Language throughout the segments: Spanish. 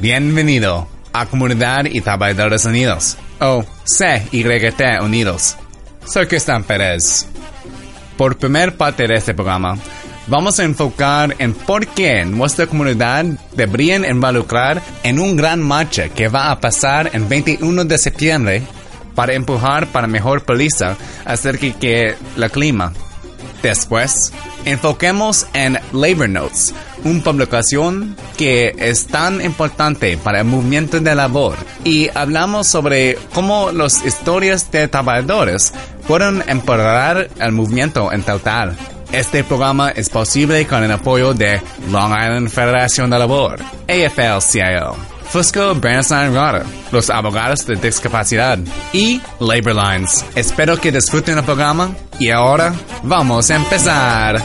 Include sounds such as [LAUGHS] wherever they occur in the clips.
Bienvenido a Comunidad y Trabajadores Unidos, o CYT Unidos. Soy Cristian Pérez. Por primer parte de este programa, vamos a enfocar en por qué nuestra comunidad debería involucrar en un gran marcha que va a pasar el 21 de septiembre para empujar para mejor política acerca de la clima. Después, enfoquemos en Labor Notes, una publicación que es tan importante para el movimiento de labor, y hablamos sobre cómo las historias de trabajadores pueden empoderar el movimiento en total. Este programa es posible con el apoyo de Long Island Federación de Labor, AFL-CIO. Fusco Bernstein Rada, los abogados de discapacidad y Labor Lines. Espero que disfruten el programa y ahora vamos a empezar.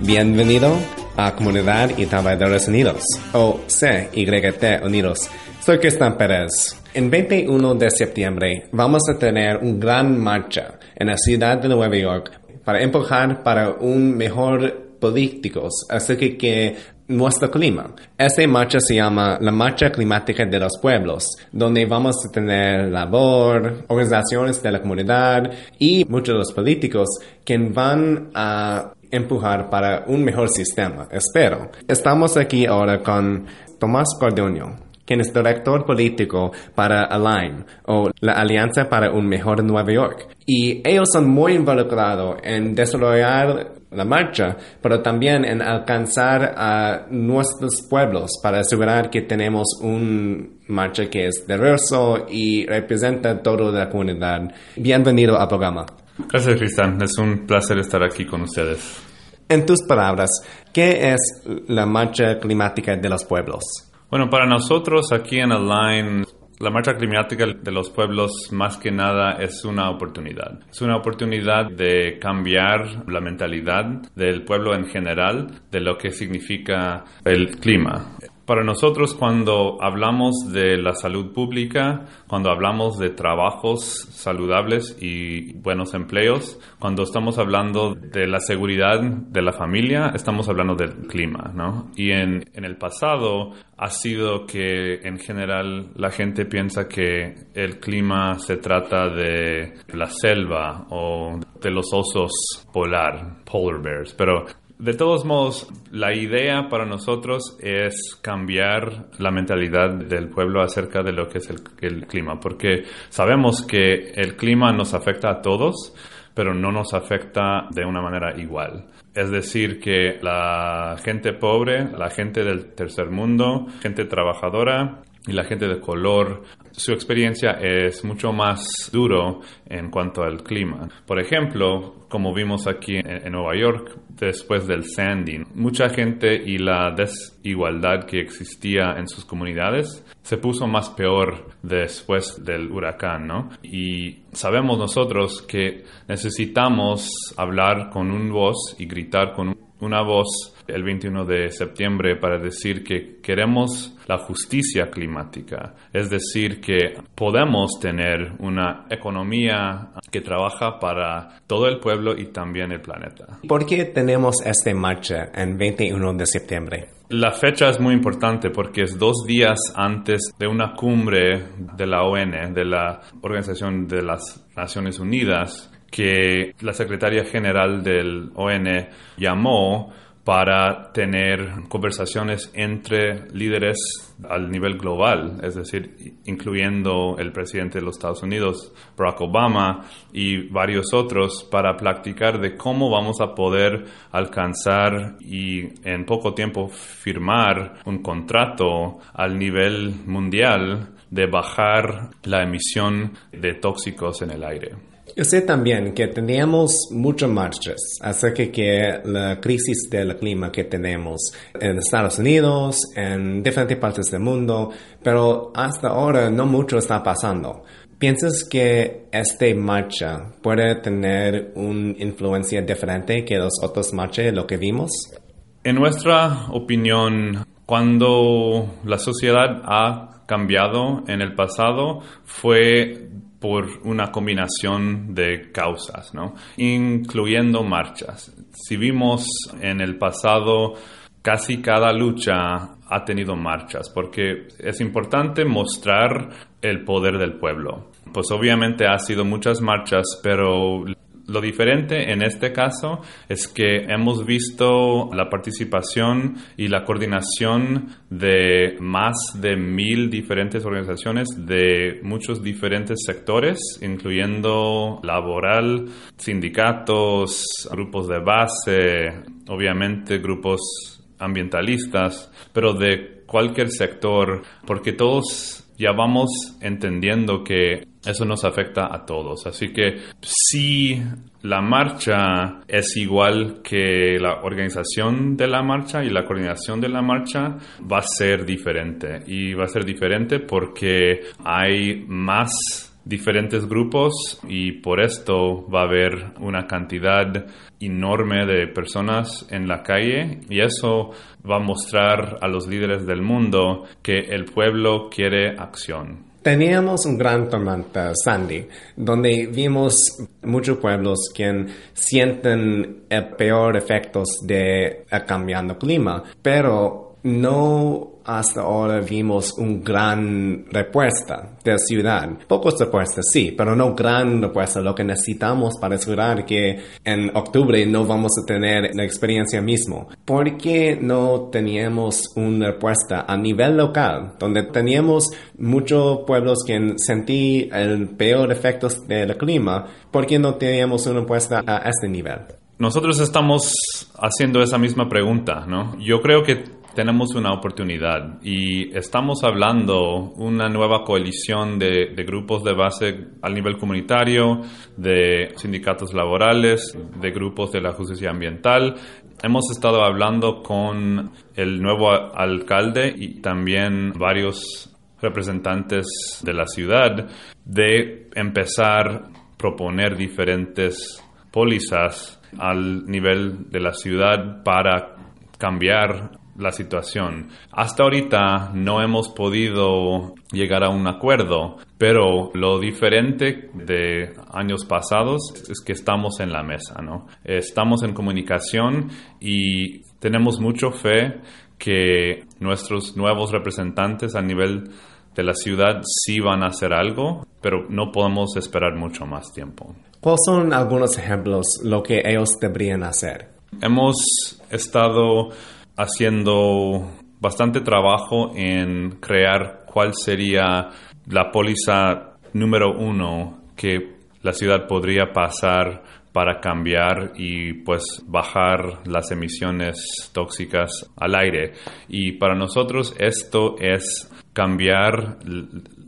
Bienvenido a Comunidad y Trabajadores Unidos, o CYT Unidos. Soy Cristian Pérez. En 21 de septiembre vamos a tener una gran marcha en la ciudad de Nueva York para empujar para un mejor políticos acerca que nuestro clima. Esta marcha se llama la Marcha Climática de los Pueblos, donde vamos a tener labor, organizaciones de la comunidad y muchos de los políticos que van a empujar para un mejor sistema. Espero. Estamos aquí ahora con Tomás Cordonio, quien es director político para Align, o la Alianza para un Mejor Nueva York. Y ellos son muy involucrados en desarrollar la marcha, pero también en alcanzar a nuestros pueblos para asegurar que tenemos un marcha que es diverso y representa toda la comunidad. Bienvenido al programa. Gracias, Cristian. Es un placer estar aquí con ustedes. En tus palabras, ¿qué es la marcha climática de los pueblos? Bueno, para nosotros aquí en Align, la marcha climática de los pueblos más que nada es una oportunidad. Es una oportunidad de cambiar la mentalidad del pueblo en general de lo que significa el clima. Para nosotros cuando hablamos de la salud pública, cuando hablamos de trabajos saludables y buenos empleos, cuando estamos hablando de la seguridad de la familia, estamos hablando del clima, ¿no? Y en, en el pasado ha sido que en general la gente piensa que el clima se trata de la selva o de los osos polar, polar bears, pero de todos modos, la idea para nosotros es cambiar la mentalidad del pueblo acerca de lo que es el, clima, porque sabemos que el clima nos afecta a todos, pero no nos afecta de una manera igual. Es decir, que la gente pobre, la gente del tercer mundo, gente trabajadora y la gente de color, su experiencia es mucho más duro en cuanto al clima. Por ejemplo, como vimos aquí en, Nueva York, después del Sandy, mucha gente y la desigualdad que existía en sus comunidades se puso más peor después del huracán, ¿no? Y sabemos nosotros que necesitamos hablar con un voz y gritar con una voz el 21 de septiembre para decir que queremos la justicia climática, es decir, que podemos tener una economía que trabaja para todo el pueblo y también el planeta. ¿Por qué tenemos esta marcha en 21 de septiembre? La fecha es muy importante porque es dos días antes de una cumbre de la ON, de la Organización de las Naciones Unidas, que la secretaria general del ON llamó para tener conversaciones entre líderes al nivel global, es decir, incluyendo el presidente de los Estados Unidos, Barack Obama, y varios otros, para platicar de cómo vamos a poder alcanzar y en poco tiempo firmar un contrato al nivel mundial de bajar la emisión de tóxicos en el aire. Yo sé también que teníamos muchas marchas acerca que la crisis del clima que tenemos en Estados Unidos, en diferentes partes del mundo, pero hasta ahora no mucho está pasando. ¿Piensas que esta marcha puede tener una influencia diferente que las otras marchas, lo que vimos? En nuestra opinión, cuando la sociedad ha cambiado en el pasado, fue por una combinación de causas, ¿no? incluyendo marchas. Si vimos en el pasado, casi cada lucha ha tenido marchas, porque es importante mostrar el poder del pueblo. Pues obviamente ha sido muchas marchas, pero lo diferente en este caso es que hemos visto la participación y la coordinación de más de mil diferentes organizaciones de muchos diferentes sectores, incluyendo laboral, sindicatos, grupos de base, obviamente grupos ambientalistas, pero de cualquier sector, porque todos ya vamos entendiendo que eso nos afecta a todos. Así que si la marcha es igual que la organización de la marcha y la coordinación de la marcha, va a ser diferente. Y va a ser diferente porque hay más diferentes grupos y por esto va a haber una cantidad enorme de personas en la calle y eso va a mostrar a los líderes del mundo que el pueblo quiere acción. Teníamos un gran tormenta, Sandy, donde vimos muchos pueblos que sienten el peor efectos de cambiando clima, pero no hasta ahora vimos una gran respuesta de la ciudad. Pocos respuestas, sí, pero no gran respuesta. Lo que necesitamos para asegurar que en octubre no vamos a tener la experiencia mismo. ¿Por qué no teníamos una respuesta a nivel local, donde teníamos muchos pueblos que sentí el peor efecto del clima? ¿Por qué no teníamos una respuesta a este nivel? Nosotros estamos haciendo esa misma pregunta, ¿no? Yo creo que tenemos una oportunidad y estamos hablando una nueva coalición de, grupos de base al nivel comunitario, de sindicatos laborales, de grupos de la justicia ambiental. Hemos estado hablando con el nuevo alcalde y también varios representantes de la ciudad de empezar a proponer diferentes pólizas al nivel de la ciudad para cambiar la situación. Hasta ahorita no hemos podido llegar a un acuerdo, pero lo diferente de años pasados es que estamos en la mesa, ¿no? Estamos en comunicación y tenemos mucha fe que nuestros nuevos representantes a nivel de la ciudad sí van a hacer algo, pero no podemos esperar mucho más tiempo. ¿Cuáles son algunos ejemplos lo que ellos deberían hacer? Hemos estado haciendo bastante trabajo en crear cuál sería la póliza número uno que la ciudad podría pasar para cambiar y pues bajar las emisiones tóxicas al aire. Y para nosotros esto es cambiar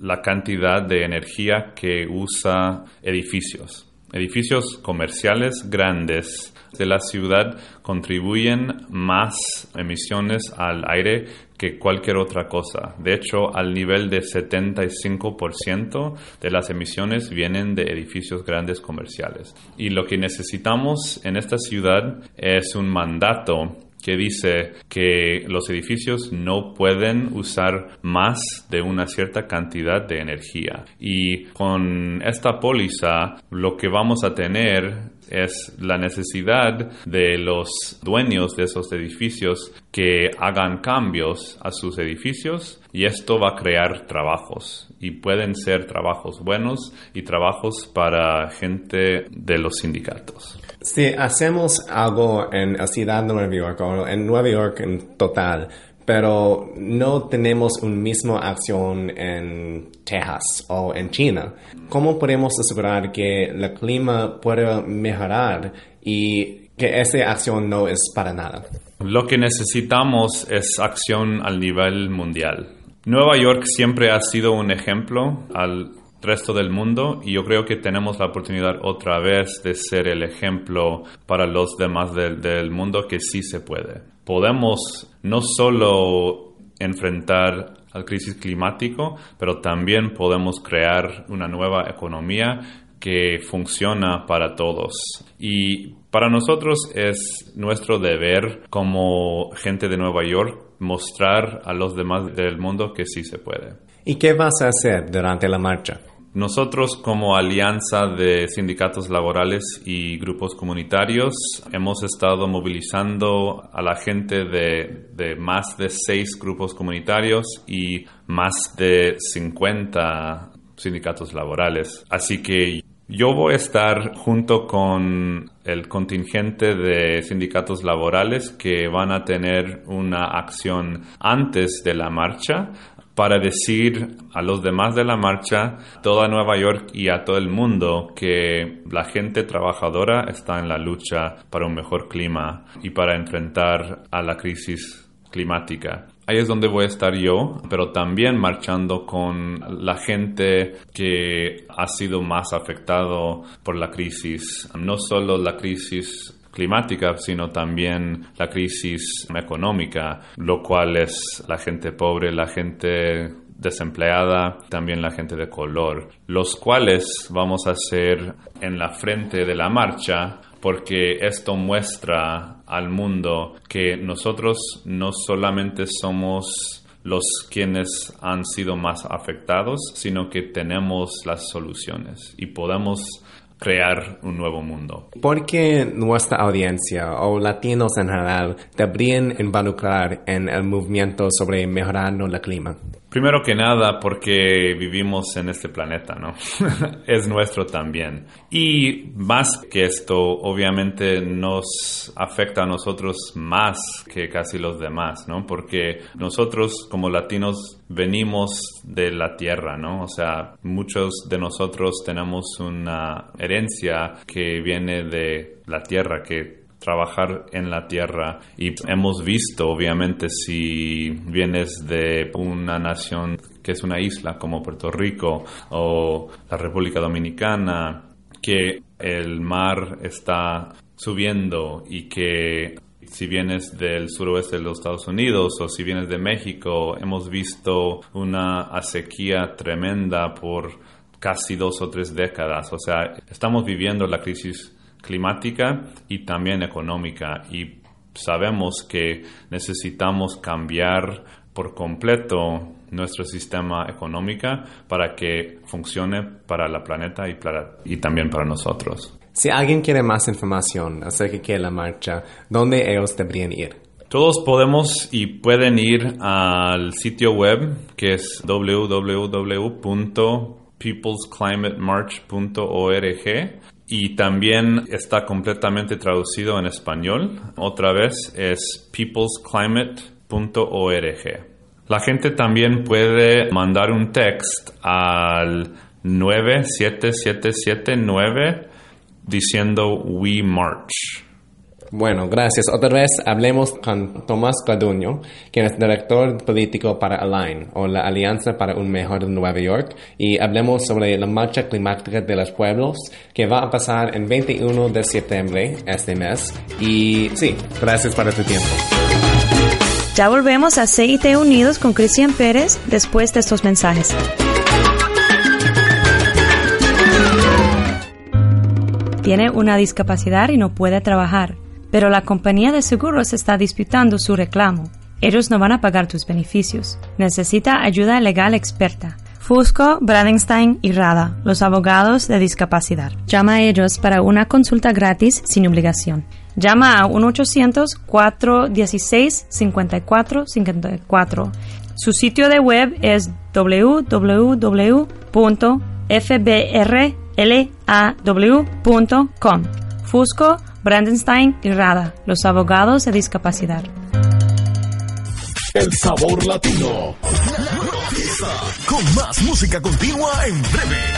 la cantidad de energía que usa edificios. Edificios comerciales grandes de la ciudad contribuyen más emisiones al aire que cualquier otra cosa. De hecho, al nivel de 75% de las emisiones vienen de edificios grandes comerciales. Y lo que necesitamos en esta ciudad es un mandato que dice que los edificios no pueden usar más de una cierta cantidad de energía. Y con esta póliza lo que vamos a tener es la necesidad de los dueños de esos edificios que hagan cambios a sus edificios y esto va a crear trabajos y pueden ser trabajos buenos y trabajos para gente de los sindicatos. Si hacemos algo en la ciudad de Nueva York en Nueva York en total, pero no tenemos una misma acción en Texas o en China, ¿cómo podemos asegurar que el clima pueda mejorar y que esa acción no es para nada? Lo que necesitamos es acción al nivel mundial. Nueva York siempre ha sido un ejemplo al resto del mundo y yo creo que tenemos la oportunidad otra vez de ser el ejemplo para los demás del, del mundo que sí se puede. Podemos no solo enfrentar al crisis climático, pero también podemos crear una nueva economía que funciona para todos. Y para nosotros es nuestro deber como gente de Nueva York mostrar a los demás del mundo que sí se puede. ¿Y qué vas a hacer durante la marcha? Nosotros como alianza de sindicatos laborales y grupos comunitarios hemos estado movilizando a la gente de, de más de seis grupos comunitarios y más de 50 sindicatos laborales. Así que yo voy a estar junto con el contingente de sindicatos laborales que van a tener una acción antes de la marcha para decir a los demás de la marcha, toda Nueva York y a todo el mundo que la gente trabajadora está en la lucha para un mejor clima y para enfrentar a la crisis climática. Ahí es donde voy a estar yo, pero también marchando con la gente que ha sido más afectado por la crisis, no solo la crisis climática, sino también la crisis económica, lo cual es la gente pobre, la gente desempleada, también la gente de color, los cuales vamos a hacer en la frente de la marcha porque esto muestra al mundo que nosotros no solamente somos los quienes han sido más afectados, sino que tenemos las soluciones y podemos crear un nuevo mundo. ¿Por qué nuestra audiencia o latinos en general deberían involucrar en el movimiento sobre mejorando el clima? Primero que nada, porque vivimos en este planeta, ¿no? [LAUGHS] es nuestro también. Y más que esto, obviamente nos afecta a nosotros más que casi los demás, ¿no? Porque nosotros como latinos venimos de la tierra, ¿no? O sea, muchos de nosotros tenemos una herencia que viene de la tierra, que trabajar en la tierra y hemos visto obviamente si vienes de una nación que es una isla como Puerto Rico o la República Dominicana que el mar está subiendo y que si vienes del suroeste de los Estados Unidos o si vienes de México, hemos visto una sequía tremenda por casi dos o tres décadas. O sea, estamos viviendo la crisis climática y también económica y sabemos que necesitamos cambiar por completo nuestro sistema económico para que funcione para la planeta y, para, y también para nosotros. Si alguien quiere más información acerca de la marcha, ¿dónde ellos deberían ir? Todos podemos y pueden ir al sitio web que es www.peoplesclimatemarch.org y también está completamente traducido en español. Otra vez es peoplesclimate.org. La gente también puede mandar un text al 97779 diciendo We March. Bueno, gracias. Otra vez hablemos con Tomás Caduño, quien es director político para Align, o la Alianza para un Mejor Nueva York, y hablemos sobre la marcha climática de los pueblos que va a pasar el 21 de septiembre este mes. Y sí, gracias por tu tiempo. Ya volvemos a CIT Unidos con Cristian Pérez después de estos mensajes. Tiene una discapacidad y no puede trabajar, pero la compañía de seguros está disputando su reclamo. Ellos no van a pagar tus beneficios. Necesita ayuda legal experta. Fusco, Bradenstein y Rada, los abogados de discapacidad. Llama a ellos para una consulta gratis sin obligación. Llama a 1-800-416-5454. Su sitio de web es www.fbrlaw.com. Fusco, Brandenstein y Rada, los abogados de discapacidad. El sabor latino. Con más música continua en breve.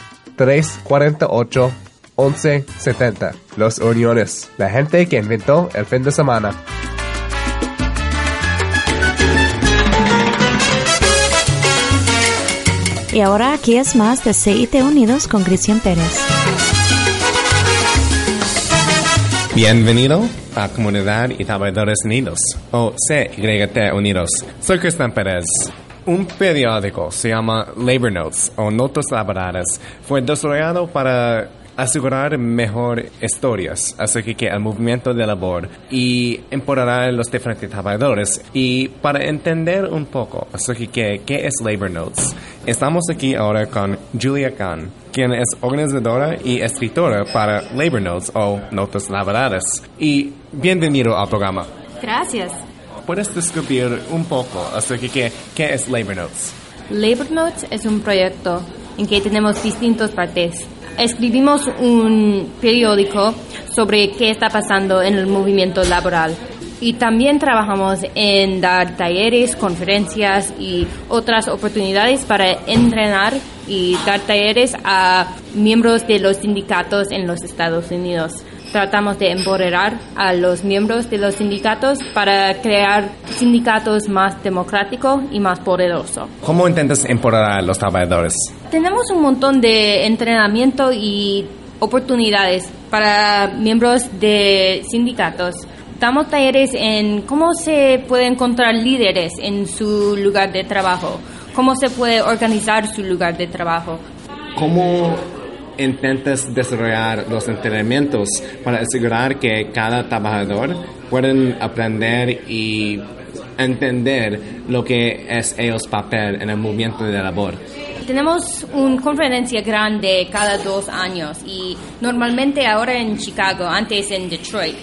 348 1170. Los Uniones, la gente que inventó el fin de semana. Y ahora aquí es más de CIT Unidos con Cristian Pérez. Bienvenido a Comunidad y Trabajadores Unidos, o CYT Unidos. Soy Cristian Pérez. Un periódico se llama Labor Notes o Notas Laborales. Fue desarrollado para asegurar mejor historias acerca que el movimiento de labor y empoderar a los diferentes trabajadores. Y para entender un poco acerca que qué es Labor Notes, estamos aquí ahora con Julia Kahn, quien es organizadora y escritora para Labor Notes o Notas Laborales. Y bienvenido al programa. Gracias. ¿Puedes describir un poco acerca que qué es Labor Notes? Labor Notes es un proyecto en que tenemos distintas partes. Escribimos un periódico sobre qué está pasando en el movimiento laboral. Y también trabajamos en dar talleres, conferencias y otras oportunidades para entrenar y dar talleres a miembros de los sindicatos en los Estados Unidos. Tratamos de empoderar a los miembros de los sindicatos para crear sindicatos más democráticos y más poderosos. ¿Cómo intentas empoderar a los trabajadores? Tenemos un montón de entrenamiento y oportunidades para miembros de sindicatos. Damos talleres en cómo se puede encontrar líderes en su lugar de trabajo, cómo se puede organizar su lugar de trabajo. ¿Cómo intentas desarrollar los entrenamientos para asegurar que cada trabajador pueden aprender y entender lo que es ellos papel en el movimiento de labor? Tenemos una conferencia grande cada dos años y normalmente ahora en Chicago, antes en Detroit.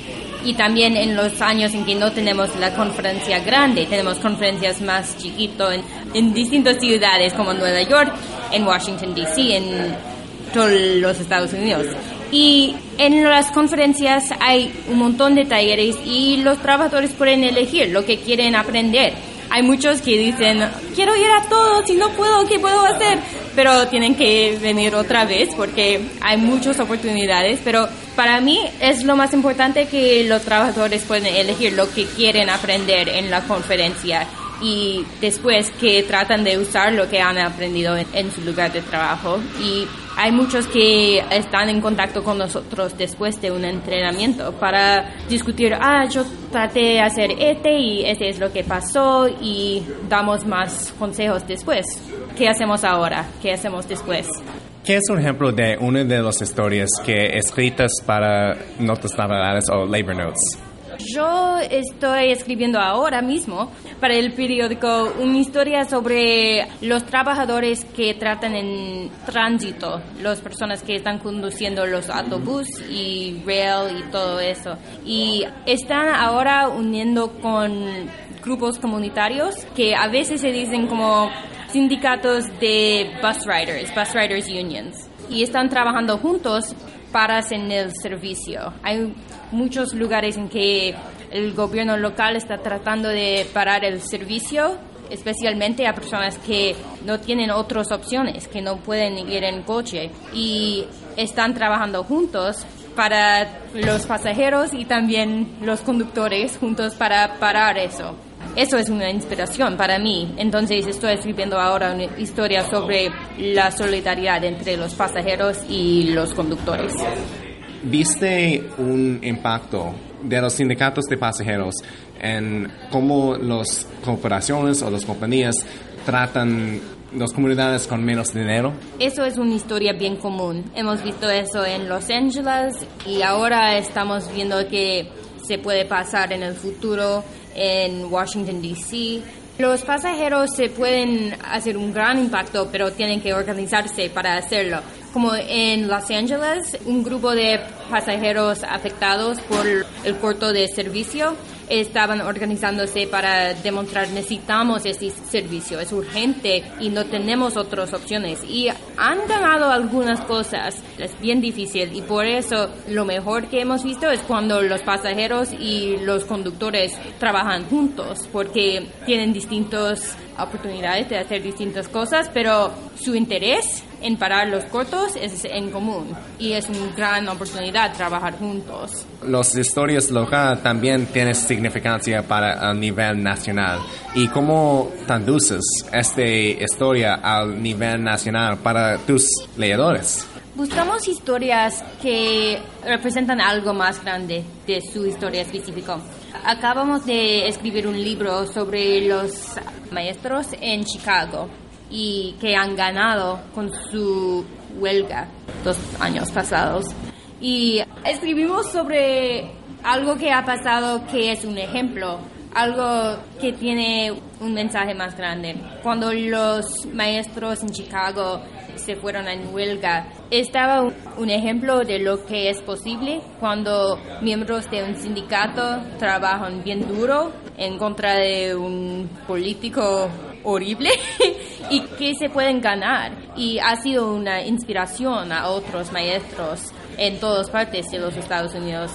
Y también en los años en que no tenemos la conferencia grande, tenemos conferencias más chiquitos en, en distintas ciudades como Nueva York, en Washington, D.C., en todos los Estados Unidos. Y en las conferencias hay un montón de talleres y los trabajadores pueden elegir lo que quieren aprender. Hay muchos que dicen, quiero ir a todos y no puedo, ¿qué puedo hacer? Pero tienen que venir otra vez porque hay muchas oportunidades. Pero para mí es lo más importante que los trabajadores pueden elegir lo que quieren aprender en la conferencia y después que tratan de usar lo que han aprendido en, en, su lugar de trabajo. Y hay muchos que están en contacto con nosotros después de un entrenamiento para discutir, ah, yo traté de hacer este y este es lo que pasó y damos más consejos después. ¿Qué hacemos ahora? ¿Qué hacemos después? ¿Qué es un ejemplo de una de las historias que escritas para notas laborales o labor notes? Yo estoy escribiendo ahora mismo para el periódico una historia sobre los trabajadores que tratan en tránsito, las personas que están conduciendo los autobuses y rail y todo eso. Y están ahora uniendo con grupos comunitarios que a veces se dicen como sindicatos de bus riders, bus riders unions. Y están trabajando juntos paras en el servicio. Muchos lugares en que el gobierno local está tratando de parar el servicio, especialmente a personas que no tienen otras opciones, que no pueden ir en coche y están trabajando juntos para los pasajeros y también los conductores juntos para parar eso. Eso es una inspiración para mí. Entonces estoy escribiendo ahora una historia sobre la solidaridad entre los pasajeros y los conductores. ¿Viste un impacto de los sindicatos de pasajeros en cómo las corporaciones o las compañías tratan las comunidades con menos dinero? Eso es una historia bien común. Hemos visto eso en Los Ángeles y ahora estamos viendo que se puede pasar en el futuro en Washington, D.C. Los pasajeros se pueden hacer un gran impacto, pero tienen que organizarse para hacerlo. Como en Los Ángeles, un grupo de pasajeros afectados por el corto de servicio estaban organizándose para demostrar necesitamos este servicio, es urgente y no tenemos otras opciones. Y han ganado algunas cosas, es bien difícil y por eso lo mejor que hemos visto es cuando los pasajeros y los conductores trabajan juntos porque tienen distintas oportunidades de hacer distintas cosas, pero su interés en parar los cortos es en común y es una gran oportunidad trabajar juntos. Las historias locales también tienen significancia para el nivel nacional. ¿Y cómo traduces esta historia al nivel nacional para tus leedores? Buscamos historias que representan algo más grande de su historia específica. Acabamos de escribir un libro sobre los maestros en Chicago y que han ganado con su huelga dos años pasados. Y escribimos sobre algo que ha pasado que es un ejemplo, algo que tiene un mensaje más grande. Cuando los maestros en Chicago se fueron en huelga, estaba un- ejemplo de lo que es posible cuando miembros de un sindicato trabajan bien duro en contra de un político horrible [LAUGHS] y que se pueden ganar. Y ha sido una inspiración a otros maestros en todas partes de los Estados Unidos.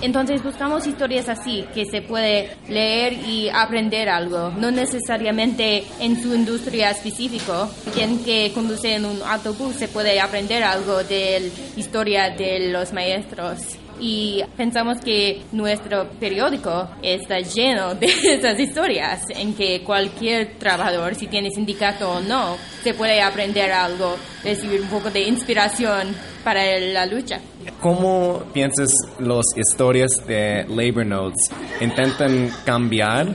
Entonces buscamos historias así, que se puede leer y aprender algo, no necesariamente en su industria específico. Quien que conduce en un autobús se puede aprender algo de la historia de los maestros. Y pensamos que nuestro periódico está lleno de [LAUGHS] esas historias, en que cualquier trabajador, si tiene sindicato o no, se puede aprender algo, recibir un poco de inspiración para la lucha. ¿Cómo piensas las historias de Labor Notes intentan cambiar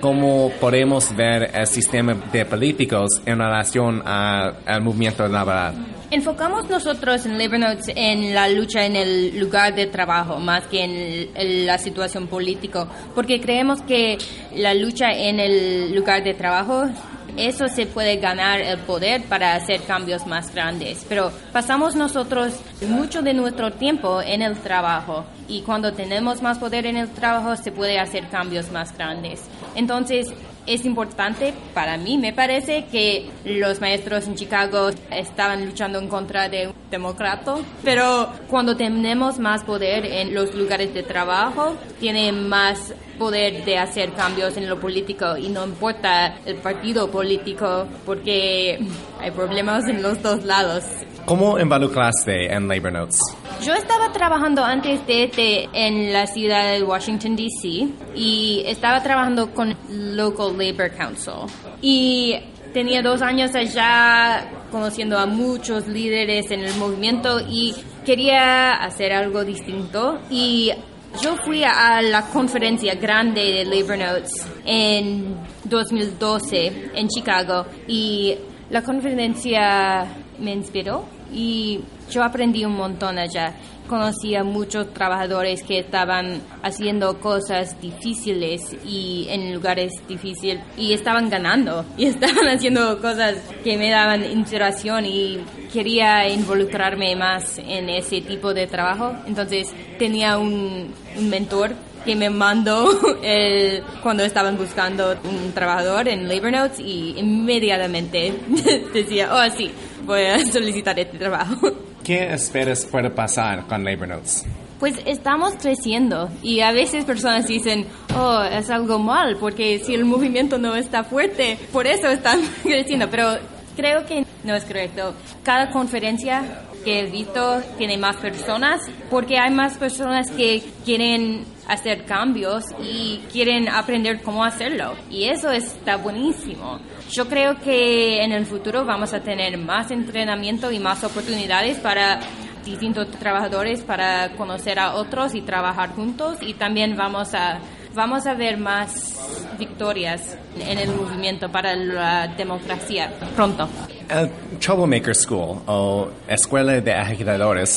cómo podemos ver el sistema de políticos en relación al movimiento laboral? Enfocamos nosotros en Labor Notes en la lucha en el lugar de trabajo más que en, la situación política, porque creemos que la lucha en el lugar de trabajo, eso se puede ganar el poder para hacer cambios más grandes. Pero pasamos nosotros mucho de nuestro tiempo en el trabajo y cuando tenemos más poder en el trabajo se puede hacer cambios más grandes. Entonces, es importante para mí, me parece, que los maestros en Chicago estaban luchando en contra de un demócrata, pero cuando tenemos más poder en los lugares de trabajo, tiene más poder de hacer cambios en lo político y no importa el partido político porque hay problemas en los dos lados. ¿Cómo involucraste en Labor Notes? Yo estaba trabajando antes de este en la ciudad de Washington, D.C. y estaba trabajando con Local Labor Council. Y tenía dos años allá conociendo a muchos líderes en el movimiento y quería hacer algo distinto. Y yo fui a la conferencia grande de Labor Notes en 2012 en Chicago y la conferencia me inspiró y yo aprendí un montón allá. Conocí a muchos trabajadores que estaban haciendo cosas difíciles y en lugares difíciles y estaban ganando [LAUGHS] y estaban haciendo cosas que me daban inspiración y quería involucrarme más en ese tipo de trabajo. Entonces tenía un, mentor que me mandó [LAUGHS] el, cuando estaban buscando un trabajador en Labor Notes y inmediatamente [LAUGHS] decía, oh sí, voy a solicitar este trabajo. ¿Qué esperas puede pasar con Labor Notes? Pues estamos creciendo y a veces personas dicen, oh, es algo mal porque si el movimiento no está fuerte, por eso están [LAUGHS] creciendo, pero creo que no es correcto. Cada conferencia que he visto tiene más personas porque hay más personas que quieren hacer cambios y quieren aprender cómo hacerlo y eso está buenísimo. Yo creo que en el futuro vamos a tener más entrenamiento y más oportunidades para distintos trabajadores para conocer a otros y trabajar juntos y también vamos a vamos a ver más victorias en el movimiento para la democracia pronto. El Troublemaker School o Escuela de Agitadores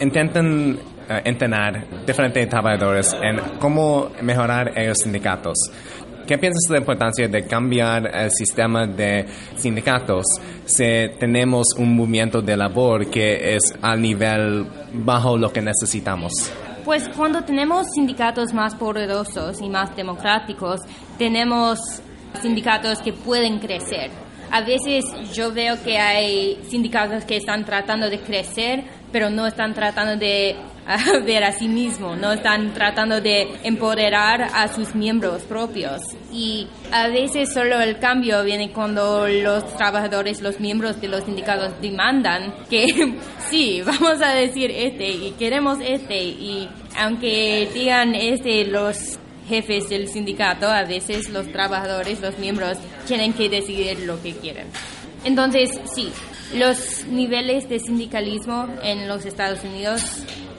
intentan eh, entrenar diferentes trabajadores en cómo mejorar los sindicatos. ¿Qué piensas de la importancia de cambiar el sistema de sindicatos si tenemos un movimiento de labor que es al nivel bajo lo que necesitamos? Pues cuando tenemos sindicatos más poderosos y más democráticos, tenemos sindicatos que pueden crecer. A veces yo veo que hay sindicatos que están tratando de crecer, pero no están tratando de a [LAUGHS] ver a sí mismo, no están tratando de empoderar a sus miembros propios. Y a veces solo el cambio viene cuando los trabajadores, los miembros de los sindicatos demandan que [LAUGHS] sí, [LAUGHS] vamos a decir este y queremos este. Y aunque digan este los jefes del sindicato, a veces los trabajadores, los miembros, tienen que decidir lo que quieren. Entonces, sí, los niveles de sindicalismo en los Estados Unidos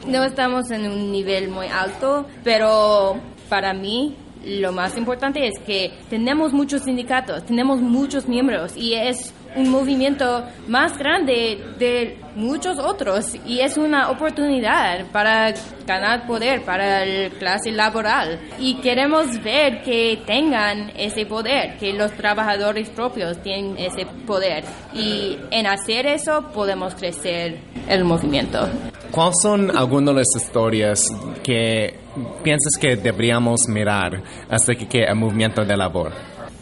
no estamos en un nivel muy alto, pero para mí lo más importante es que tenemos muchos sindicatos, tenemos muchos miembros y es un movimiento más grande de muchos otros y es una oportunidad para ganar poder para la clase laboral y queremos ver que tengan ese poder, que los trabajadores propios tienen ese poder y en hacer eso podemos crecer el movimiento. ¿Cuáles son algunas de las historias que piensas que deberíamos mirar hasta que el movimiento de labor?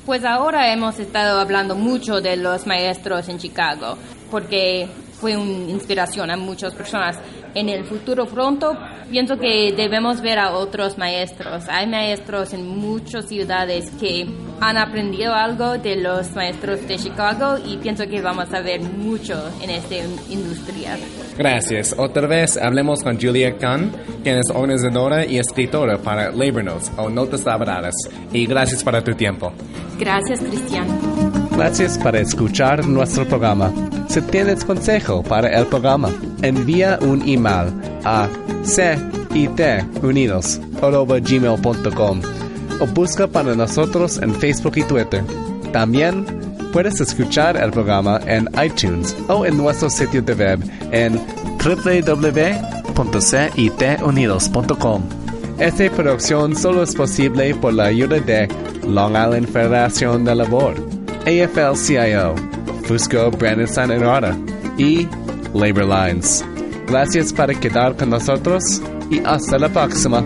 Pues ahora hemos estado hablando mucho de los maestros en Chicago, porque fue una inspiración a muchas personas. En el futuro pronto pienso que debemos ver a otros maestros. Hay maestros en muchas ciudades que han aprendido algo de los maestros de Chicago y pienso que vamos a ver mucho en esta industria. Gracias. Otra vez hablemos con Julia Kahn, quien es organizadora y escritora para Labor Notes o Notas Laboradas. Y gracias por tu tiempo. Gracias, Cristian. Gracias por escuchar nuestro programa. Si tienes consejo para el programa, envía un email a citunidos.gmail.com o busca para nosotros en Facebook y Twitter. También puedes escuchar el programa en iTunes o en nuestro sitio de web en www.citunidos.com. Esta producción solo es posible por la ayuda de Long Island Federación de Labor, AFL-CIO, Fusco Brandon San Enrada y Labor Lines. Gracias por quedar con nosotros y hasta la próxima.